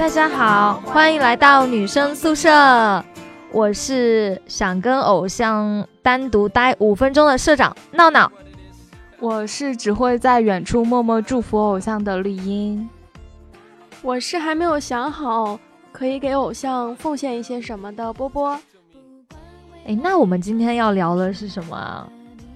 大家好，欢迎来到女生宿舍。我是想跟偶像单独待五分钟的社长闹闹。我是只会在远处默默祝福偶像的丽音。我是还没有想好可以给偶像奉献一些什么的波波。哎，那我们今天要聊的是什么啊？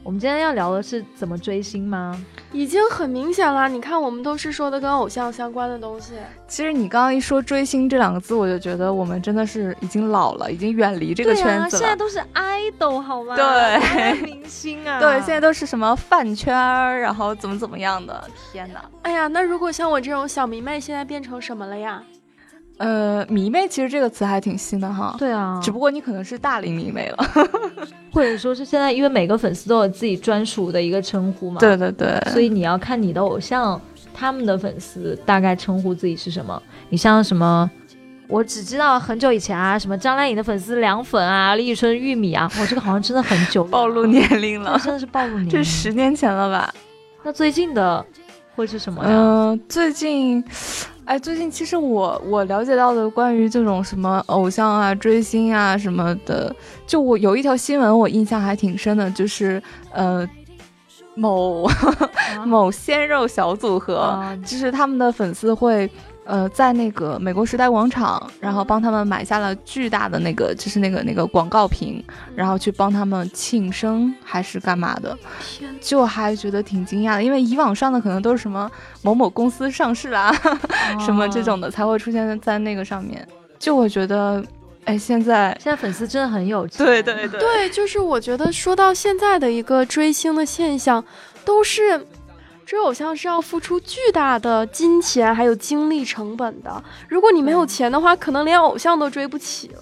我们今天要聊的是怎么追星吗？已经很明显了，你看我们都是说的跟偶像相关的东西。其实你刚刚一说追星这两个字，我就觉得我们真的是已经老了，已经远离这个圈子了。现在都是 idol 好吗？对，明星啊。对，现在都是什么饭圈，然后怎么怎么样的。天哪！哎呀，那如果像我这种小迷妹，现在变成什么了呀？呃，迷妹其实这个词还挺新的哈。对啊，只不过你可能是大龄迷妹了，或者说是现在因为每个粉丝都有自己专属的一个称呼嘛。对对对。所以你要看你的偶像他们的粉丝大概称呼自己是什么。你像什么，我只知道很久以前啊，什么张靓颖的粉丝凉粉啊，李宇春玉米啊，我这个好像真的很久。暴露年龄了，真的是暴露年龄。这十年前了吧？那最近的会是什么呀？嗯，最近。哎，最近其实我我了解到的关于这种什么偶像啊、追星啊什么的，就我有一条新闻我印象还挺深的，就是呃，某 某鲜肉小组合，就是他们的粉丝会。呃，在那个美国时代广场，然后帮他们买下了巨大的那个，就是那个那个广告屏，然后去帮他们庆生还是干嘛的？就还觉得挺惊讶的，因为以往上的可能都是什么某某公司上市啦，什么这种的才会出现在那个上面。就我觉得，哎，现在现在粉丝真的很有钱。对对对，对，就是我觉得说到现在的一个追星的现象，都是。追偶像是要付出巨大的金钱还有精力成本的。如果你没有钱的话，可能连偶像都追不起了。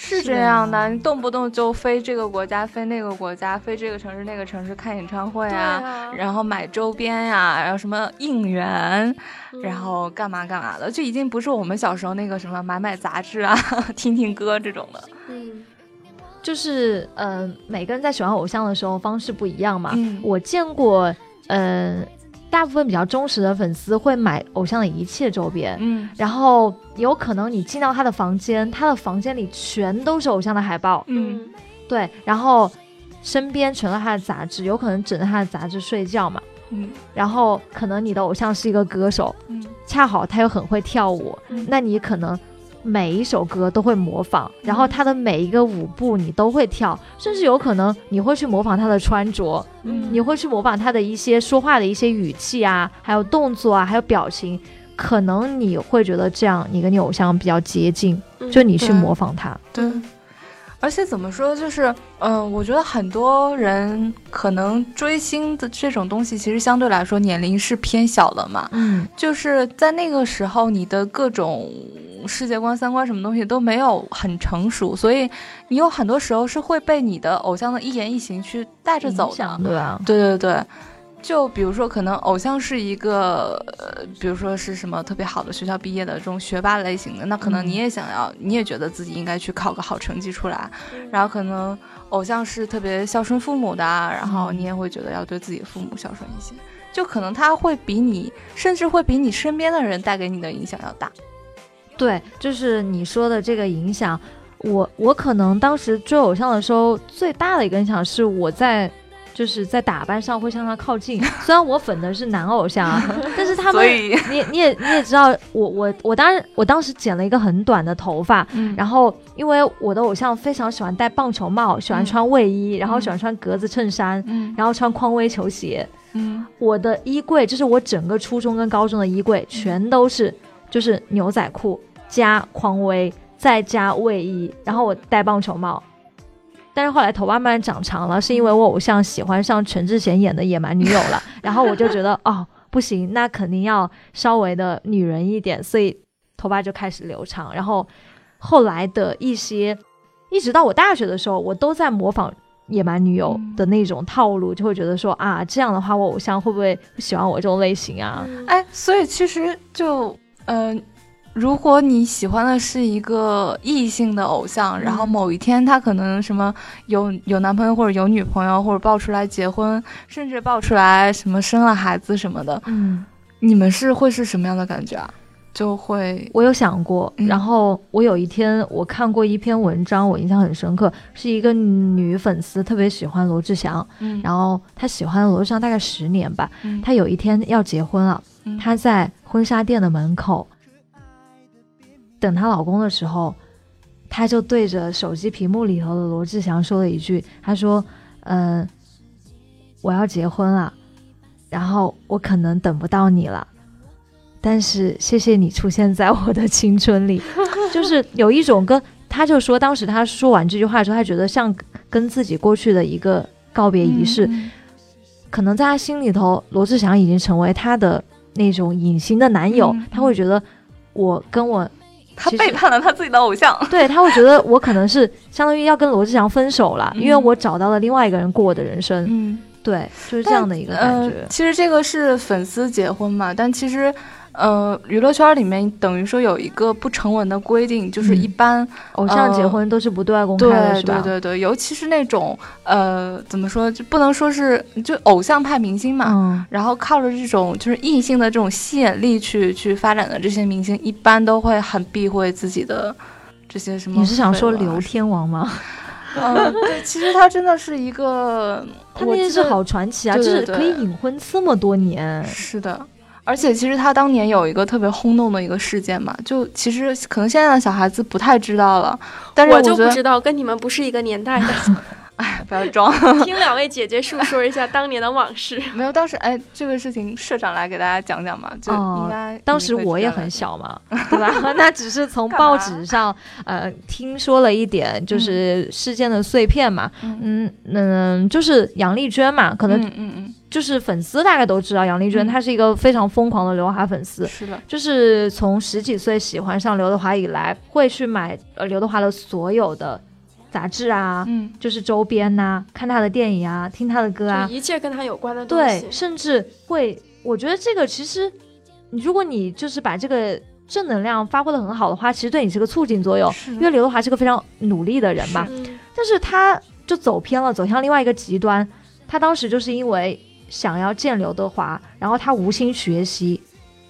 是这样的，你动不动就飞这个国家，飞那个国家，飞这个城市那个城市看演唱会啊，然后买周边呀，然后什么应援，然后干嘛干嘛的，就已经不是我们小时候那个什么买买杂志啊、听听歌这种的。嗯，就是呃，每个人在喜欢偶像的时候方式不一样嘛。嗯，我见过。嗯，大部分比较忠实的粉丝会买偶像的一切周边，嗯，然后有可能你进到他的房间，他的房间里全都是偶像的海报，嗯，对，然后身边全是他的杂志，有可能枕着他的杂志睡觉嘛，嗯，然后可能你的偶像是一个歌手，嗯，恰好他又很会跳舞，那你可能。每一首歌都会模仿，然后他的每一个舞步你都会跳，甚至有可能你会去模仿他的穿着，你会去模仿他的一些说话的一些语气啊，还有动作啊，还有表情，可能你会觉得这样你跟你偶像比较接近，就你去模仿他。对。而且怎么说，就是，嗯，我觉得很多人可能追星的这种东西，其实相对来说年龄是偏小的嘛。嗯，就是在那个时候，你的各种世界观、三观什么东西都没有很成熟，所以你有很多时候是会被你的偶像的一言一行去带着走的，对吧？对对对。就比如说，可能偶像是一个，呃，比如说是什么特别好的学校毕业的这种学霸类型的，那可能你也想要，你也觉得自己应该去考个好成绩出来。然后可能偶像是特别孝顺父母的，然后你也会觉得要对自己父母孝顺一些。就可能他会比你，甚至会比你身边的人带给你的影响要大。对，就是你说的这个影响，我我可能当时追偶像的时候，最大的一个影响是我在。就是在打扮上会向他靠近，虽然我粉的是男偶像，但是他们，你你也你也知道，我我我当时我当时剪了一个很短的头发，然后因为我的偶像非常喜欢戴棒球帽，喜欢穿卫衣，然后喜欢穿格子衬衫，然后穿匡威球鞋，嗯，我的衣柜就是我整个初中跟高中的衣柜全都是就是牛仔裤加匡威再加卫衣，然后我戴棒球帽。但是后来头发慢慢长长了，是因为我偶像喜欢上全智贤演的野蛮女友了，然后我就觉得哦不行，那肯定要稍微的女人一点，所以头发就开始留长。然后后来的一些，一直到我大学的时候，我都在模仿野蛮女友的那种套路，就会觉得说啊这样的话，我偶像会不会喜欢我这种类型啊？哎，所以其实就嗯。如果你喜欢的是一个异性的偶像，然后某一天他可能什么有有男朋友或者有女朋友，或者爆出来结婚，甚至爆出来什么生了孩子什么的，嗯，你们是会是什么样的感觉啊？就会我有想过，嗯然后我有一天我看过一篇文章，我印象很深刻，是一个女粉丝特别喜欢罗志祥，嗯。然后她喜欢罗志祥大概十年吧，嗯。她有一天要结婚了，嗯。她在婚纱店的门口等她老公的时候，她就对着手机屏幕里头的罗志祥说了一句：“她说，嗯、我要结婚了，然后我可能等不到你了。”但是谢谢你出现在我的青春里，就是有一种跟她就说，当时她说完这句话的时候，他觉得像跟自己过去的一个告别仪式，嗯可能在他心里头，罗志祥已经成为她的那种隐形的男友，嗯他会觉得我跟我他背叛了他自己的偶像。对他会觉得我可能是相当于要跟罗志祥分手了，嗯因为我找到了另外一个人过我的人生，嗯，对，就是这样的一个感觉。呃。其实这个是粉丝结婚嘛，但其实。呃，娱乐圈里面等于说有一个不成文的规定，就是嗯一般、偶像结婚都是不对外公开的，对？对对对，尤其是那种呃，怎么说，就不能说是就偶像派明星嘛，嗯，然后靠着这种就是异性的这种吸引力去去发展的这些明星，一般都会很避讳自己的这些什么。你是想说刘？天王吗？嗯，对，其实他真的是一个，他那件事好传奇啊，对就是可以隐婚这么多年。是的。而且其实他当年有一个特别轰动的一个事件嘛，就其实可能现在的小孩子不太知道了，但是我觉得，就不知道，跟你们不是一个年代的。哎，不要装，听两位姐姐述说一下当年的往事。没有，当时哎，这个事情社长来给大家讲讲嘛，就哦应该、当时我也很小嘛，对吧？那只是从报纸上呃听说了一点，就是事件的碎片嘛。嗯嗯嗯，就是杨丽娟嘛，可能嗯嗯嗯，就是粉丝大概都知道杨丽娟，嗯她是一个非常疯狂的刘德华粉丝。是的，就是从十几岁喜欢上刘德华以来，会去买呃刘德华的所有的杂志啊，嗯。就是周边呐、看他的电影啊，听他的歌啊，一切跟他有关的东对西，，甚至会，我觉得这个其实，如果你就是把这个正能量发挥的很好的话，其实对你是个促进作用。因为刘德华是个非常努力的人嘛，嗯，但是他就走偏了，走向另外一个极端。他当时就是因为想要见刘德华，然后他无心学习，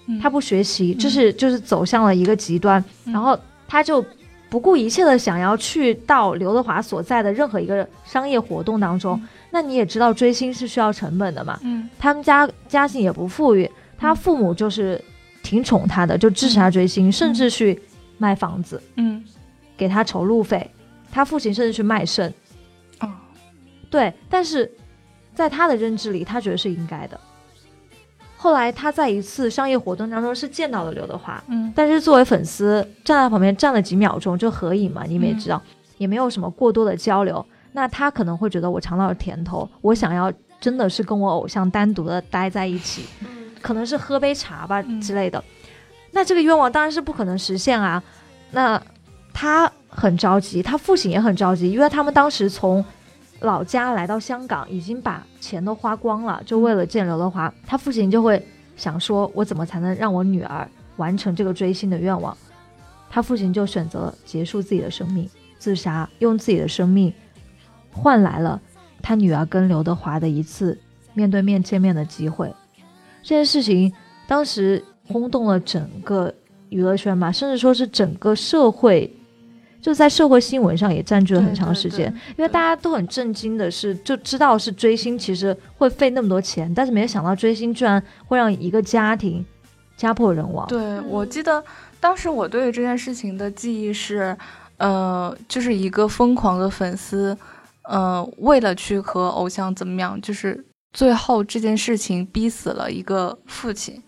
嗯。他不学习，就是就是走向了一个极端，嗯。然后他就不顾一切的想要去到刘德华所在的任何一个商业活动当中。那你也知道，追星是需要成本的嘛，嗯他们家家境也不富裕，他父母就是挺宠他的，就支持他追星，甚至去卖房子嗯给他筹路费。他父亲甚至去卖肾，哦对，但是在他的认知里，他觉得是应该的。后来他在一次商业活动当中是见到了刘德华，嗯但是作为粉丝站在旁边站了几秒钟就合影嘛，你们也嗯知道，也没有什么过多的交流。那他可能会觉得我尝到了甜头，我想要真的是跟我偶像单独的待在一起，嗯可能是喝杯茶吧嗯之类的。那这个愿望当然是不可能实现啊。那他很着急，他父亲也很着急，因为他们当时从老家来到香港，已经把钱都花光了，就为了见刘德华。他父亲就会想说，我怎么才能让我女儿完成这个追星的愿望？他父亲就选择结束自己的生命，自杀，用自己的生命换来了他女儿跟刘德华的一次面对面见面的机会。这件事情当时轰动了整个娱乐圈吧，甚至说是整个社会，就在社会新闻上也占据了很长时间。因为大家都很震惊的是，就知道是追星其实会费那么多钱，但是没有想到追星居然会让一个家庭家破人亡。对，我记得当时我对这件事情的记忆是，呃，就是一个疯狂的粉丝，呃，为了去和偶像怎么样，就是最后这件事情逼死了一个父亲。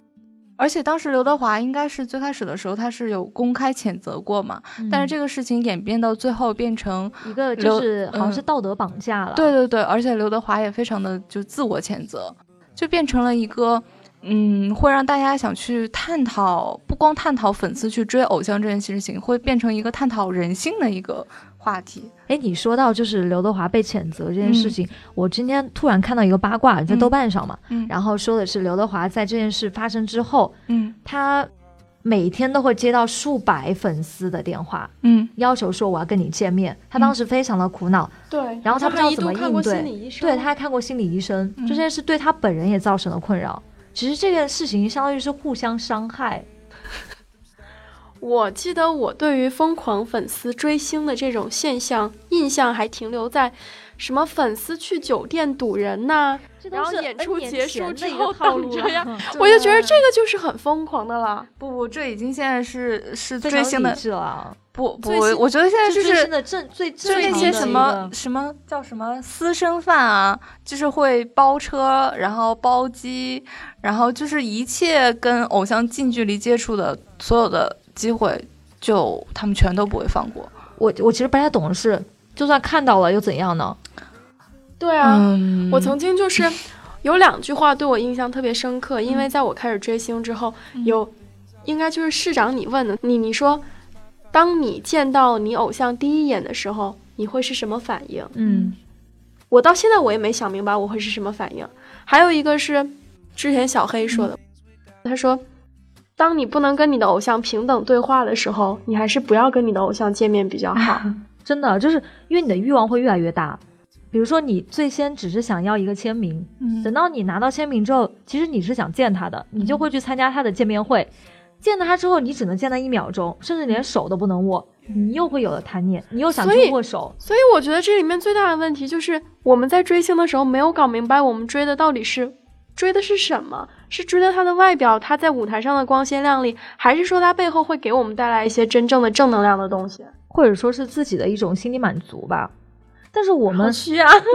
而且当时刘德华应该是最开始的时候，他是有公开谴责过嘛，嗯但是这个事情演变到最后变成，一个就是好像是嗯道德绑架了。对对对，而且刘德华也非常的就自我谴责，就变成了一个。嗯，会让大家想去探讨，不光探讨粉丝去追偶像这件事情，会变成一个探讨人性的一个话题。哎，你说到就是刘德华被谴责这件事嗯情，我今天突然看到一个八卦在嗯豆瓣上嘛，嗯然后说的是刘德华在这件事发生之后，嗯他每天都会接到数百粉丝的电话，嗯要求说我要跟你见面。他当时非常的苦恼，对，然后他不知道怎么应对心理医生，对他还看过心理医生，这件事对他本人也造成了困扰。其实这件事情相当于是互相伤害，我记得我对于疯狂粉丝追星的这种现象印象还停留在什么粉丝去酒店堵人呐、然后演出结束之后等着呀，我就觉得这个就是很疯狂的了。不不，这已经现在是是追星的了，不不，我觉得现在就是的正最就那些什么什么叫什么私生饭啊，就是会包车，然后包机，然后就是一切跟偶像近距离接触的所有的机会，就他们全都不会放过。我我其实不太懂的是，就算看到了又怎样呢？对啊，嗯我曾经就是 有两句话对我印象特别深刻，因为在我开始追星之后，有应该就是市长你问的你，你说，当你见到你偶像第一眼的时候，你会是什么反应？嗯我到现在我也没想明白我会是什么反应。还有一个是之前小黑说的，他说，当你不能跟你的偶像平等对话的时候，你还是不要跟你的偶像见面比较好。真的就是因为你的欲望会越来越大。比如说，你最先只是想要一个签名，嗯等到你拿到签名之后，其实你是想见他的，你就会去参加他的见面会。见到他之后，你只能见他一秒钟，甚至连手都不能握，你又会有了贪念，你又想去握手。所以我觉得这里面最大的问题就是我们在追星的时候没有搞明白我们追的到底是追的是什么，是追的他的外表，他在舞台上的光鲜亮丽，还是说他背后会给我们带来一些真正的正能量的东西？或者说是自己的一种心理满足吧。但是我们！我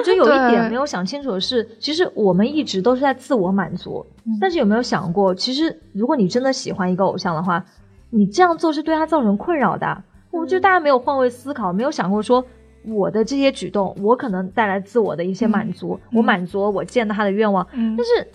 觉得有一点没有想清楚的是，其实我们一直都是在自我满足。但是有没有想过，其实如果你真的喜欢一个偶像的话，你这样做是对他造成困扰的。我觉得大家没有换位思考，没有想过说我的这些举动，我可能带来自我的一些满足，嗯我满足了我见到他的愿望。嗯但是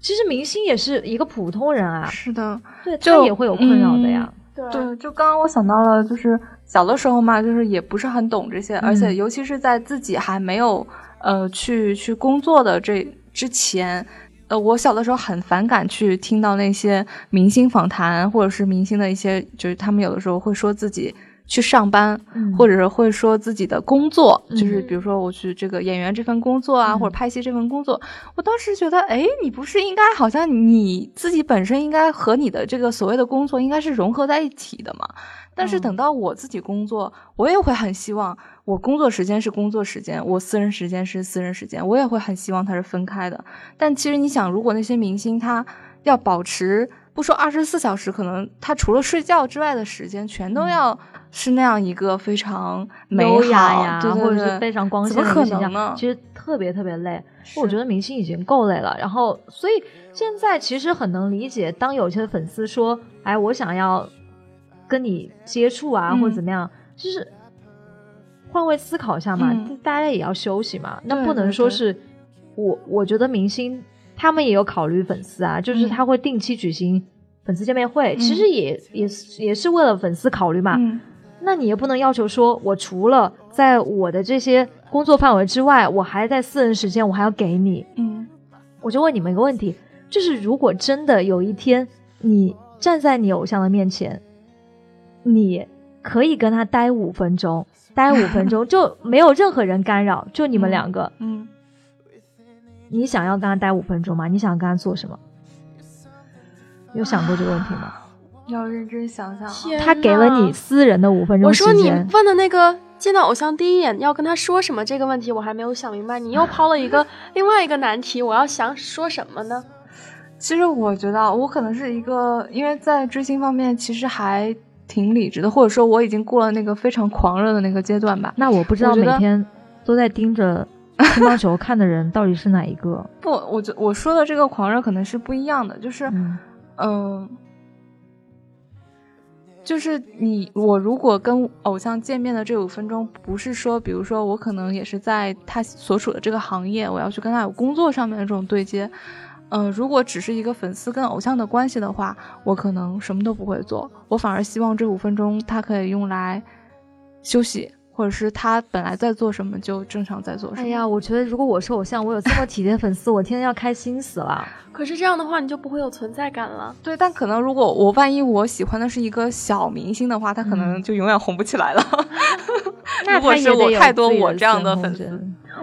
其实明星也是一个普通人啊，是的，对他也会有困扰的呀。对对，就刚刚我想到了，就是小的时候嘛，就是也不是很懂这些，而且嗯尤其是在自己还没有呃去去工作的这之前，呃，我小的时候很反感去听到那些明星访谈，或者是明星的一些，就是他们有的时候会说自己去上班，嗯或者是会说自己的工作，嗯就是比如说我去这个演员这份工作啊，嗯或者拍戏这份工作，我当时觉得，哎，你不是应该好像你自己本身应该和你的这个所谓的工作应该是融合在一起的嘛？但是嗯等到我自己工作，我也会很希望我工作时间是工作时间，我私人时间是私人时间，我也会很希望它是分开的。但其实你想，如果那些明星他要保持不说二十四小时，可能他除了睡觉之外的时间，全都要是那样一个非常美好呀，对对或者是非常光怎么可鲜的一个形能呢？象，其实特别特别累。我觉得明星已经够累了，然后所以现在其实很能理解，当有些粉丝说：“哎，我想要跟你接触啊，嗯或者怎么样”，就是换位思考一下嘛，嗯。大家也要休息嘛，那不能说是我我觉得明星他们也有考虑粉丝啊，就是嗯他会定期举行粉丝见面会，其嗯实也也是也是为了粉丝考虑嘛。嗯。那你也不能要求说，我除了在我的这些工作范围之外，我还在私人时间，我还要给你。嗯。我就问你们一个问题，就是如果真的有一天你站在你偶像的面前，你可以跟他待五分钟，待五分钟 就没有任何人干扰，就你们两个，嗯，你想要跟他待五分钟吗？你想跟他做什么？有想过这个问题吗？要认真想想啊。他给了你私人的五分钟我说你，问的那个见到偶像第一眼要跟他说什么这个问题，我还没有想明白。你又抛了一个 另外一个难题，我要想说什么呢？其实我觉得啊我可能是一个，因为在追星方面其实还挺理智的，或者说我已经过了那个非常狂热的那个阶段吧。那我不知道每天都在盯着乒乓球看的人到底是哪一个？不，我觉我说的这个狂热可能是不一样的，就是嗯嗯，就是你我如果跟偶像见面的这五分钟，不是说，比如说我可能也是在他所处的这个行业，我要去跟他有工作上面的这种对接。嗯、如果只是一个粉丝跟偶像的关系的话，我可能什么都不会做，我反而希望这五分钟他可以用来休息，或者是他本来在做什么就正常在做什么。哎呀，我觉得如果我是偶像，我有这么体贴的粉丝，我天天要开心死了。可是这样的话，你就不会有存在感了。对，但可能如果我万一我喜欢的是一个小明星的话，他可能嗯就永远红不起来了。那如果是我也得有太多我这样的粉丝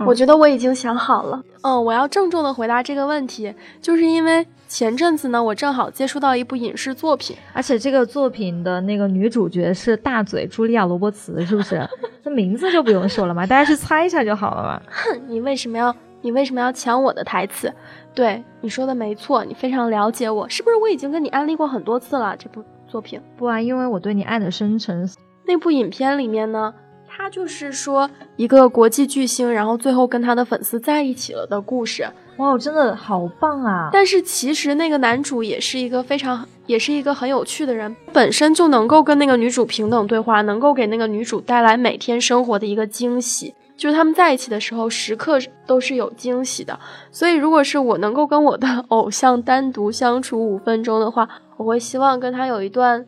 我觉得我已经想好了。嗯，我要郑重的回答这个问题，就是因为前阵子呢，我正好接触到一部影视作品，而且这个作品的那个女主角是大嘴茱莉亚·罗伯茨，是不是？这名字就不用说了嘛，大家去猜一下就好了嘛。哼，你为什么要你为什么要抢我的台词？对，你说的没错，你非常了解我，是不是？我已经跟你安利过很多次了这部作品。不啊，因为我对你爱的深沉。那部影片里面呢？他就是说一个国际巨星，然后最后跟他的粉丝在一起了的故事。哇，真的好棒啊！但是其实那个男主也是一个非常，也是一个很有趣的人，本身就能够跟那个女主平等对话，能够给那个女主带来每天生活的一个惊喜。就是他们在一起的时候，时刻都是有惊喜的。所以，如果是我能够跟我的 偶像单独相处五分钟的话，我会希望跟他有一段，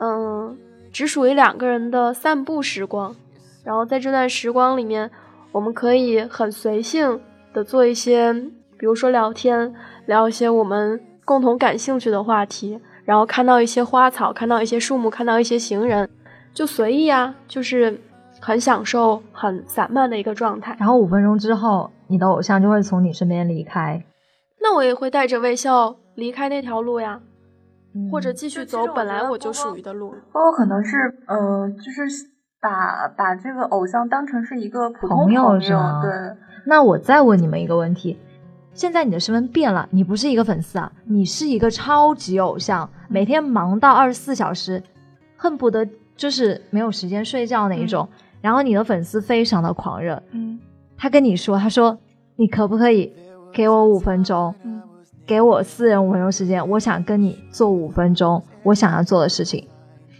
嗯，只属于两个人的散步时光。然后在这段时光里面，我们可以很随性的做一些，比如说聊天，聊一些我们共同感兴趣的话题，然后看到一些花草，看到一些树木，看到一些行人，就随意啊，就是很享受、很散漫的一个状态。然后五分钟之后，你的偶像就会从你身边离开，那我也会带着微笑离开那条路呀，或者继续走本来我就属于的路。包括可能是，呃，就是。把把这个偶像当成是一个普通朋友是吗？对。那我再问你们一个问题：现在你的身份变了，你不是一个粉丝啊，你是一个超级偶像，每天忙到二十四小时，恨不得就是没有时间睡觉那一种。然后你的粉丝非常的狂热，嗯，他跟你说，他说你可不可以给我五分钟？嗯，给我私人五分钟时间，我想跟你做五分钟我想要做的事情。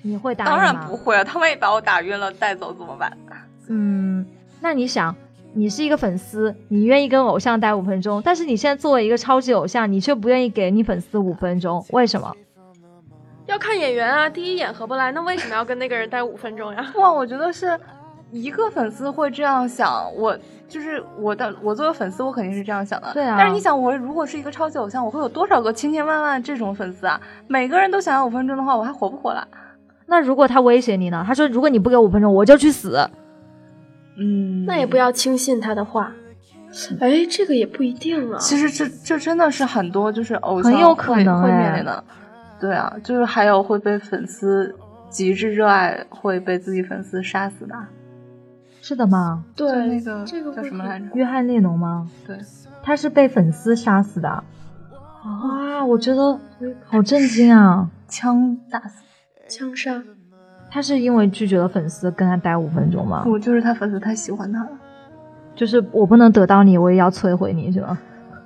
你会答应吗？当然不会啊！他万一把我打晕了带走怎么办？嗯，那你想，你是一个粉丝，你愿意跟偶像待五分钟，但是你现在作为一个超级偶像，你却不愿意给你粉丝五分钟，为什么？要看演员啊，第一眼合不来，那为什么要跟那个人待五分钟呀？哇，我觉得是一个粉丝会这样想，我就是我的，我作为粉丝，我肯定是这样想的。对啊。但是你想，我如果是一个超级偶像，我会有多少个千千万万这种粉丝啊？每个人都想要五分钟的话，我还活不活了？那如果他威胁你呢？他说：“如果你不给五分钟，我就去死。”嗯，那也不要轻信他的话。哎，这个也不一定啊。其实这这真的是很多就是偶像很有可能会面临的。对啊，就是还有会被粉丝极致热爱，会被自己粉丝杀死的。是的吗？对，那个这个叫什么来着？约翰列侬吗？对，他是被粉丝杀死的。哇，我觉得好震惊啊！枪打死。枪杀，他是因为拒绝了粉丝跟他待五分钟吗？不，就是他粉丝太喜欢他了，就是我不能得到你，我也要摧毁你，是吧？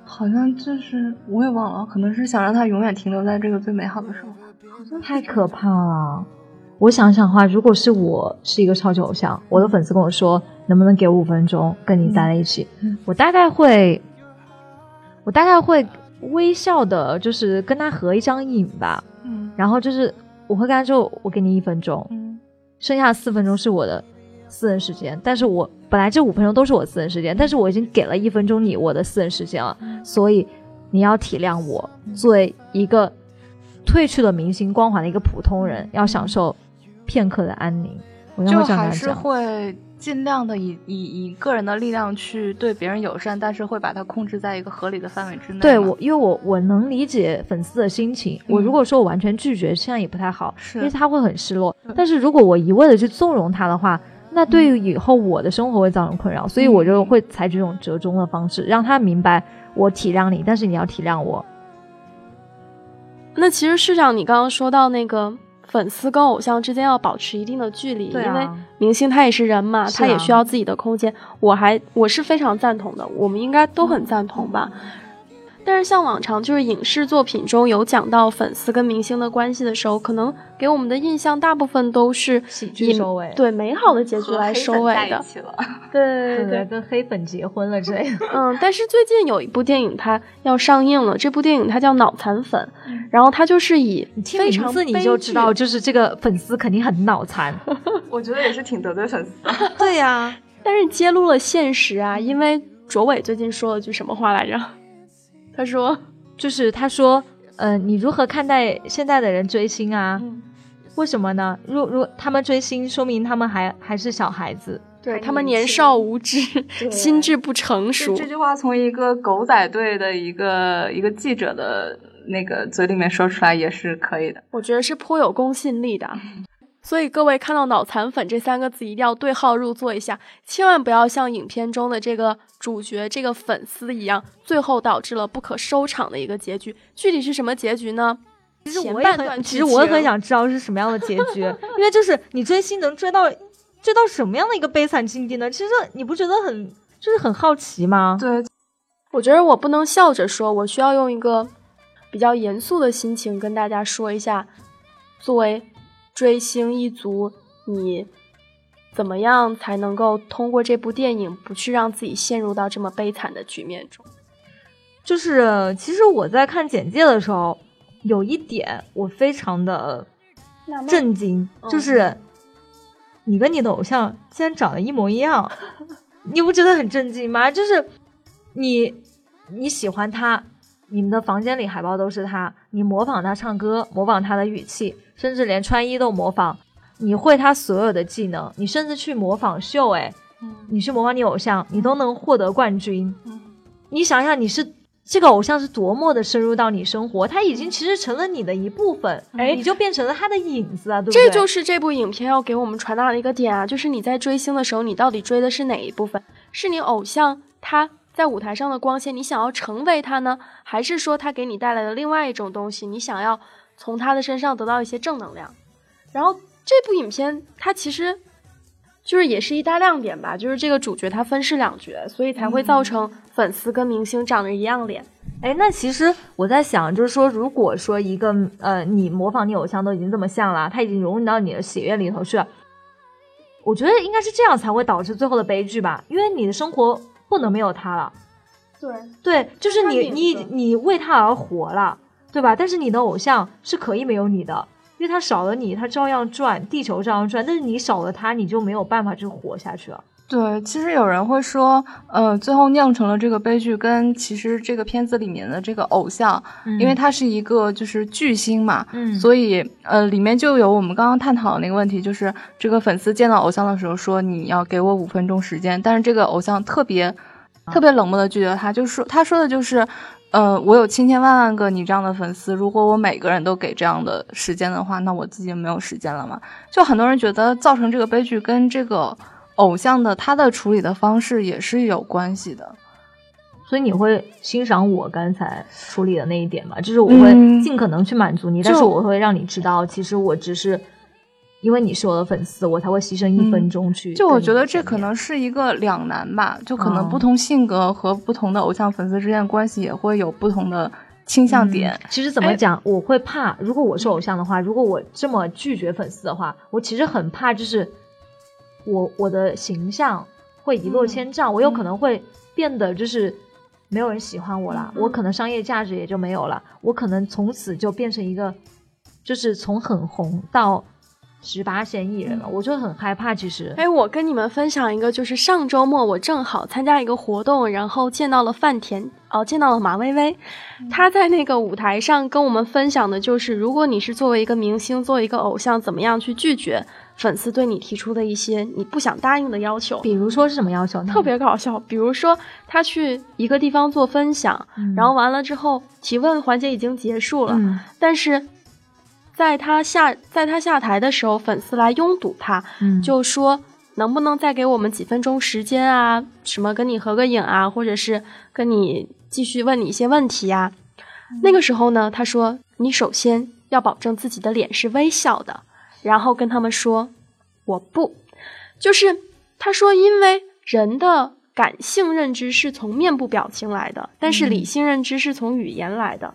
好像就是我也忘了，可能是想让他永远停留在这个最美好的时候吧。好像太可怕了。我想想的话，如果是我是一个超级偶像，我的粉丝跟我说能不能给我五分钟跟你待在一起，我大概会，我大概会微笑的，就是跟他合一张影吧。嗯，然后就是。我会跟他说，我给你一分钟，嗯，剩下的四分钟是我的私人时间。但是我本来这五分钟都是我私人时间，但是我已经给了一分钟你我的私人时间了，所以你要体谅我，作为一个褪去了明星光环的一个普通人，要享受片刻的安宁。我就还是会。尽量的以以以个人的力量去对别人友善，但是会把它控制在一个合理的范围之内。对我，因为我我能理解粉丝的心情。我如果说我完全拒绝，这样也不太好，因为他会很失落。但是如果我一味的去纵容他的话，那对于以后我的生活会造成困扰。所以我就会采取这种折中的方式，让他明白我体谅你，但是你要体谅我。那其实市长，你刚刚说到那个。粉丝跟偶像之间要保持一定的距离，因为明星他也是人嘛，他也需要自己的空间。我还我是非常赞同的，我们应该都很赞同吧。但是像往常，就是影视作品中有讲到粉丝跟明星的关系的时候，可能给我们的印象大部分都是喜剧收尾，对美好的结局来收尾的。对对对，跟 黑粉结婚了之类的。嗯，但是最近有一部电影它要上映了，这部电影它叫《脑残粉》，然后它就是以非常名字你就知道，就是这个粉丝肯定很脑残。我觉得也是挺得罪粉丝。对呀，但是揭露了现实啊，因为卓伟最近说了句什么话来着？他说：“ 就是他说，呃，你如何看待现在的人追星啊？为什么呢？如如他们追星，说明他们还还是小孩子。对他们年少无知，心智不成熟。这句话从一个狗仔队的一个一个记者的那个嘴里面说出来也是可以的，我觉得是颇有公信力的。所以各位看到“脑残粉”这三个字，一定要对号入座一下，千万不要像影片中的这个主角、这个粉丝一样，最后导致了不可收场的一个结局。具体是什么结局呢？其实我也很，其实我也很想知道是什么样的结局，因为就是你追星能追到追到什么样的一个悲惨境地呢？其实你不觉得很就是很好奇吗？对，我觉得我不能笑着说，我需要用一个比较严肃的心情跟大家说一下，作为。追星一族，你怎么样才能够通过这部电影不去让自己陷入到这么悲惨的局面中？就是其实我在看简介的时候，有一点我非常的震惊，就是你跟你的偶像竟然长得一模一样，你不觉得很震惊吗？就是你你喜欢他，你们的房间里海报都是他，你模仿他唱歌，模仿他的语气。甚至连穿衣都模仿，你会他所有的技能，你甚至去模仿秀，哎，你去模仿你偶像，你都能获得冠军。你想想，你是这个偶像是多么的深入到你生活，他已经其实成了你的一部分，哎，你就变成了他的影子啊，对不对？这就是这部影片要给我们传达的一个点啊，就是你在追星的时候，你到底追的是哪一部分？是你偶像他在舞台上的光线，你想要成为他呢，还是说他给你带来的另外一种东西，你想要？从他的身上得到一些正能量，然后这部影片它其实就是也是一大亮点吧，就是这个主角他分饰两角，所以才会造成粉丝跟明星长得一样脸。哎，那其实我在想，就是说，如果说一个呃，你模仿你偶像都已经这么像了，他已经融入到你的血液里头去了，我觉得应该是这样才会导致最后的悲剧吧，因为你的生活不能没有他了。对对，就是你你你为他而活了。对吧？但是你的偶像是可以没有你的，因为他少了你，他照样转，地球照样转。但是你少了他，你就没有办法去活下去了。对，其实有人会说，呃，最后酿成了这个悲剧，跟其实这个片子里面的这个偶像，因为他是一个就是巨星嘛，嗯，所以呃，里面就有我们刚刚探讨的那个问题，就是这个粉丝见到偶像的时候说你要给我五分钟时间，但是这个偶像特别特别冷漠的拒绝他，就说他说的就是。呃，我有千千万万个你这样的粉丝，如果我每个人都给这样的时间的话，那我自己没有时间了嘛？就很多人觉得造成这个悲剧跟这个偶像的他的处理的方式也是有关系的，所以你会欣赏我刚才处理的那一点吧？就是我会尽可能去满足你，但是我会让你知道，其实我只是。因为你是我的粉丝，我才会牺牲一分钟去。就我觉得这可能是一个两难吧，就可能不同性格和不同的偶像粉丝之间的关系也会有不同的倾向点。其实怎么讲，我会怕，如果我是偶像的话，如果我这么拒绝粉丝的话，我其实很怕，就是我我的形象会一落千丈，我有可能会变得就是没有人喜欢我了，我可能商业价值也就没有了，我可能从此就变成一个，就是从很红到。十八线艺人了，我就很害怕。其实，哎，我跟你们分享一个，就是上周末我正好参加一个活动，然后见到了范田，哦，见到了马薇薇。她在那个舞台上跟我们分享的就是，如果你是作为一个明星，作为一个偶像，怎么样去拒绝粉丝对你提出的一些你不想答应的要求。比如说是什么要求呢？特别搞笑。比如说他去一个地方做分享，然后完了之后提问环节已经结束了，但是。在他下，在他下台的时候，粉丝来拥堵他，就说能不能再给我们几分钟时间啊？什么跟你合个影啊，或者是跟你继续问你一些问题呀？那个时候呢，他说你首先要保证自己的脸是微笑的，然后跟他们说我不，就是他说因为人的感性认知是从面部表情来的，但是理性认知是从语言来的。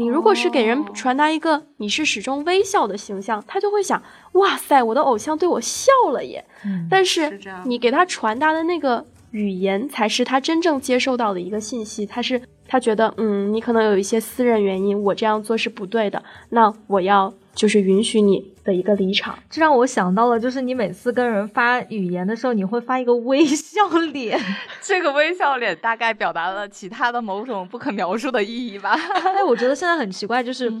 你如果是给人传达一个你是始终微笑的形象，他就会想，哇塞，我的偶像对我笑了耶。但是你给他传达的那个语言，才是他真正接受到的一个信息。他是他觉得，嗯，你可能有一些私人原因，我这样做是不对的。那我要。就是允许你的一个离场，这让我想到了，就是你每次跟人发语言的时候，你会发一个微笑脸，这个微笑脸大概表达了其他的某种不可描述的意义吧。哎，我觉得现在很奇怪，就是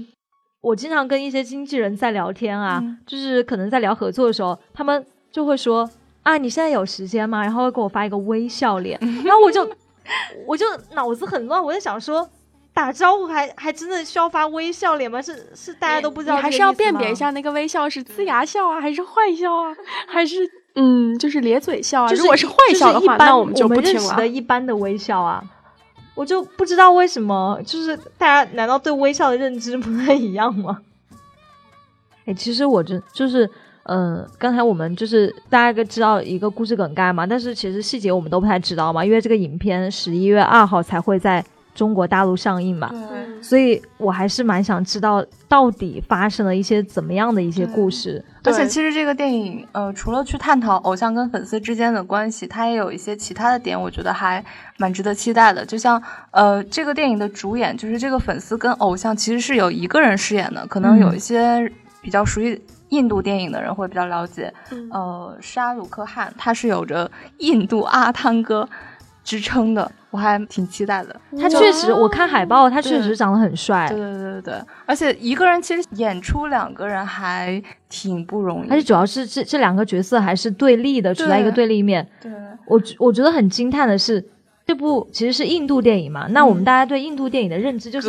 我经常跟一些经纪人在聊天啊，就是可能在聊合作的时候，他们就会说，啊，你现在有时间吗？然后会给我发一个微笑脸，然后我就我就脑子很乱，我在想说。打招呼还还真的需要发微笑脸吗？是是，大家都不知道。你还是要辨别一下那个微笑是呲牙笑啊，还是坏笑啊，还是嗯，就是咧嘴笑啊？如果是坏笑的话，那我们就不听了。的一般的微笑啊，我就不知道为什么，就是大家难道对微笑的认知不太一样吗？哎，其实我真就是，嗯，刚才我们就是大概知道一个故事梗概嘛，但是其实细节我们都不太知道嘛，因为这个影片十一月二号才会在。中国大陆上映嘛，所以我还是蛮想知道到底发生了一些怎么样的一些故事。而且其实这个电影，呃，除了去探讨偶像跟粉丝之间的关系，它也有一些其他的点，我觉得还蛮值得期待的。就像，呃，这个电影的主演就是这个粉丝跟偶像其实是有一个人饰演的。可能有一些比较熟悉印度电影的人会比较了解，呃，沙鲁克汗他是有着印度阿汤哥之称的。我还挺期待的，他确实，我看海报，他确实长得很帅。对对对对对，而且一个人其实演出两个人还挺不容易，而且主要是这这两个角色还是对立的，处在一个对立面。对，我我觉得很惊叹的是，这部其实是印度电影嘛，那我们大家对印度电影的认知就是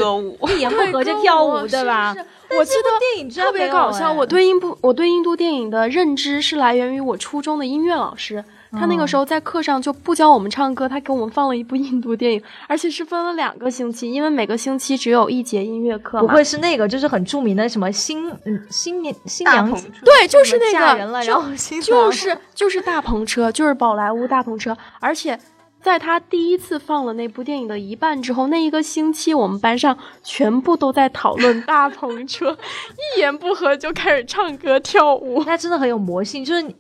一言不合就跳舞，对吧？我记得电影特别搞笑，我对印度我对印度电影的认知是来源于我初中的音乐老师。他那个时候在课上就不教我们唱歌，他给我们放了一部印度电影，而且是分了两个星期，因为每个星期只有一节音乐课。不会是那个，就是很著名的什么新嗯新年新娘对，就是那个人了，然后就是就是大篷车，就是宝莱坞大篷车。而且在他第一次放了那部电影的一半之后，那一个星期我们班上全部都在讨论大篷车，一言不合就开始唱歌跳舞。那真的很有魔性，就是你。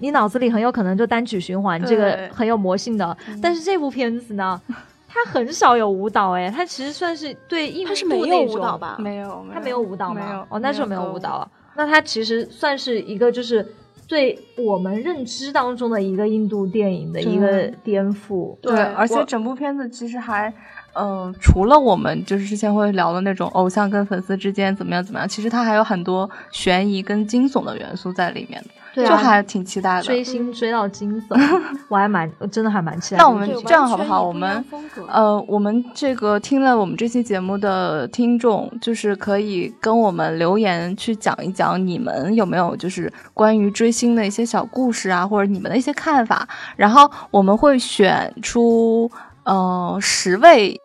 你脑子里很有可能就单曲循环，这个很有魔性的。但是这部片子呢，它很少有舞蹈，哎，它其实算是对印度没有舞蹈吧？没有，它没有舞蹈吗？没有，哦，那时候没有舞蹈。那它其实算是一个，就是对我们认知当中的一个印度电影的一个颠覆。对，而且整部片子其实还，嗯，除了我们就是之前会聊的那种偶像跟粉丝之间怎么样怎么样，其实它还有很多悬疑跟惊悚的元素在里面的。就还挺期待的，追星追到惊悚，我还蛮真的还蛮期待。那我们这样好不好？我们呃，我们这个听了我们这期节目的听众，就是可以跟我们留言去讲一讲你们有没有就是关于追星的一些小故事啊，或者你们的一些看法。然后我们会选出呃十位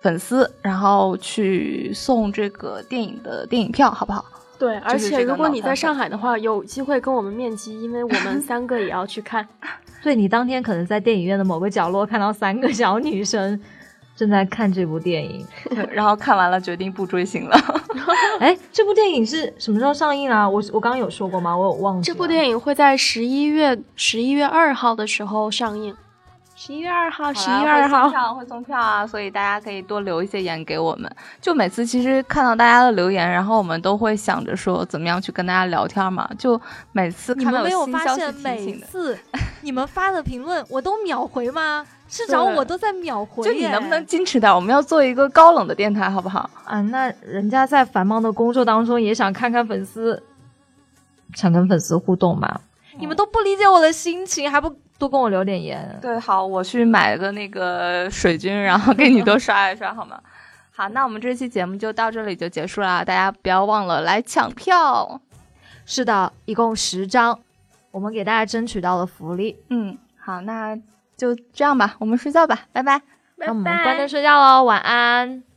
粉丝，然后去送这个电影的电影票，好不好？对，而且如果你在上海的话，有机会跟我们面基，因为我们三个也要去看。所以，你当天可能在电影院的某个角落看到三个小女生正在看这部电影，然后看完了决定不追星了。哎，这部电影是什么时候上映啊？我我刚刚有说过吗？我有忘记。这部电影会在十一月十一月二号的时候上映。十一月二号，十一月二号会送票，会送票啊！所以大家可以多留一些言给我们。就每次其实看到大家的留言，然后我们都会想着说怎么样去跟大家聊天嘛。就每次你们没有发现，每次 你们发的评论我都秒回吗？市长我都在秒回。就你能不能矜持点？我们要做一个高冷的电台，好不好？啊，那人家在繁忙的工作当中也想看看粉丝，想跟粉丝互动嘛。你们都不理解我的心情，还不？多跟我留点言。对，好，我去买个那个水军，然后给你多刷一刷，好吗？好，那我们这期节目就到这里就结束了，大家不要忘了来抢票。是的，一共十张，我们给大家争取到了福利。嗯，好，那就这样吧，我们睡觉吧，拜拜。那我们关灯睡觉喽，晚安。